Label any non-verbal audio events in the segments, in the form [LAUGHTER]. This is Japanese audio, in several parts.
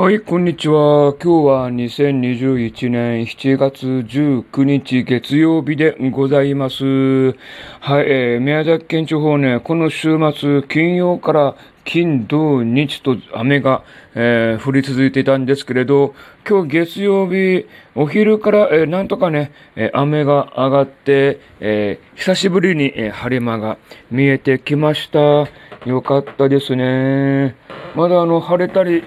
はい、こんにちは。今日は2021年7月19日月曜日でございます。はい、えー、宮崎県地方ね、この週末、金曜から金、土、日と雨が、えー、降り続いていたんですけれど、今日月曜日、お昼から、えー、なんとかね、え雨が上がって、えー久しぶりに、え晴れ間が見えてきました。よかったですね。まだあの、晴れたり、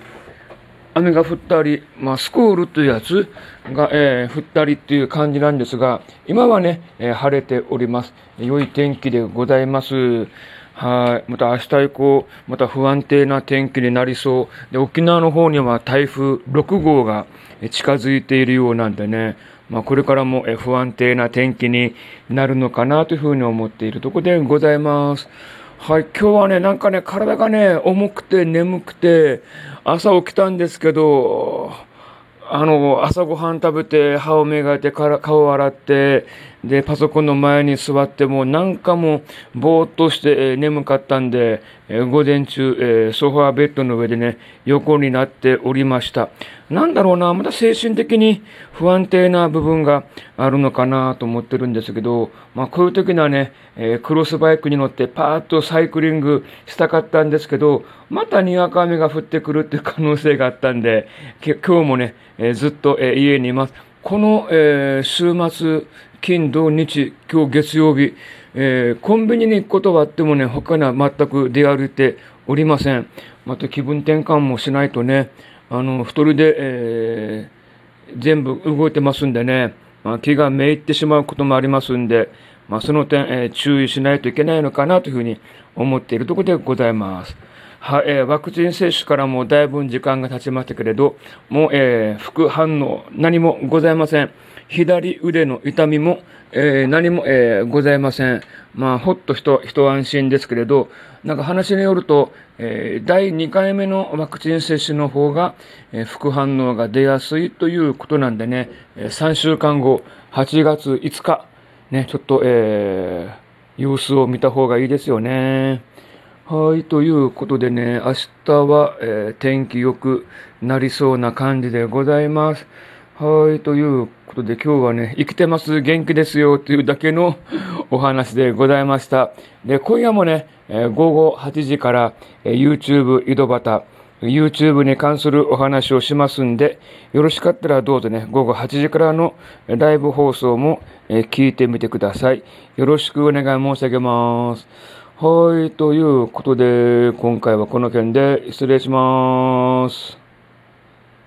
雨が降ったり、まあ、スコールというやつが、えー、降ったりっていう感じなんですが、今はね、えー、晴れております。良い天気でございます。はい。また明日以降、また不安定な天気になりそう。で、沖縄の方には台風6号が近づいているようなんでね、まあ、これからも不安定な天気になるのかなというふうに思っているところでございます。はい、今日はね、なんかね、体がね、重くて眠くて、朝起きたんですけど、あの、朝ごはん食べて、歯を磨いて、顔を洗って、で、パソコンの前に座っても、なんかもう、ぼーっとして、えー、眠かったんで、えー、午前中、えー、ソファーベッドの上でね、横になっておりました。なんだろうな、また精神的に不安定な部分があるのかなと思ってるんですけど、まあこういう時にはね、えクロスバイクに乗ってパーッとサイクリングしたかったんですけど、またにわか雨が降ってくるっていう可能性があったんで、今日もね、えずっと、え家にいます。この、え週末、金、土、日、今日月曜日、えー、コンビニに行くことはあってもね、他には全く出歩いておりません。また気分転換もしないとね、あの、太りで、えー、全部動いてますんでね、まあ、気がめいってしまうこともありますんで、まあ、その点、えー、注意しないといけないのかなというふうに思っているところでございます。は、えー、ワクチン接種からもだいぶ時間が経ちましたけれど、もう、えー、副反応何もございません。左腕の痛みも、えー、何も、えー、ございません。まあ、ほっと一、一安心ですけれど、なんか話によると、えー、第2回目のワクチン接種の方が、え、副反応が出やすいということなんでね、え、3週間後、8月5日、ね、ちょっと、え、様子を見た方がいいですよね。はい、ということでね、明日は、え、天気良くなりそうな感じでございます。はい、ということで今日はね、生きてます、元気ですよというだけの [LAUGHS] お話でございました。で、今夜もね、え、午後8時から、え、YouTube 井戸端、YouTube に関するお話をしますんで、よろしかったらどうぞね、午後8時からのライブ放送も、え、聞いてみてください。よろしくお願い申し上げます。はい、ということで、今回はこの件で失礼します。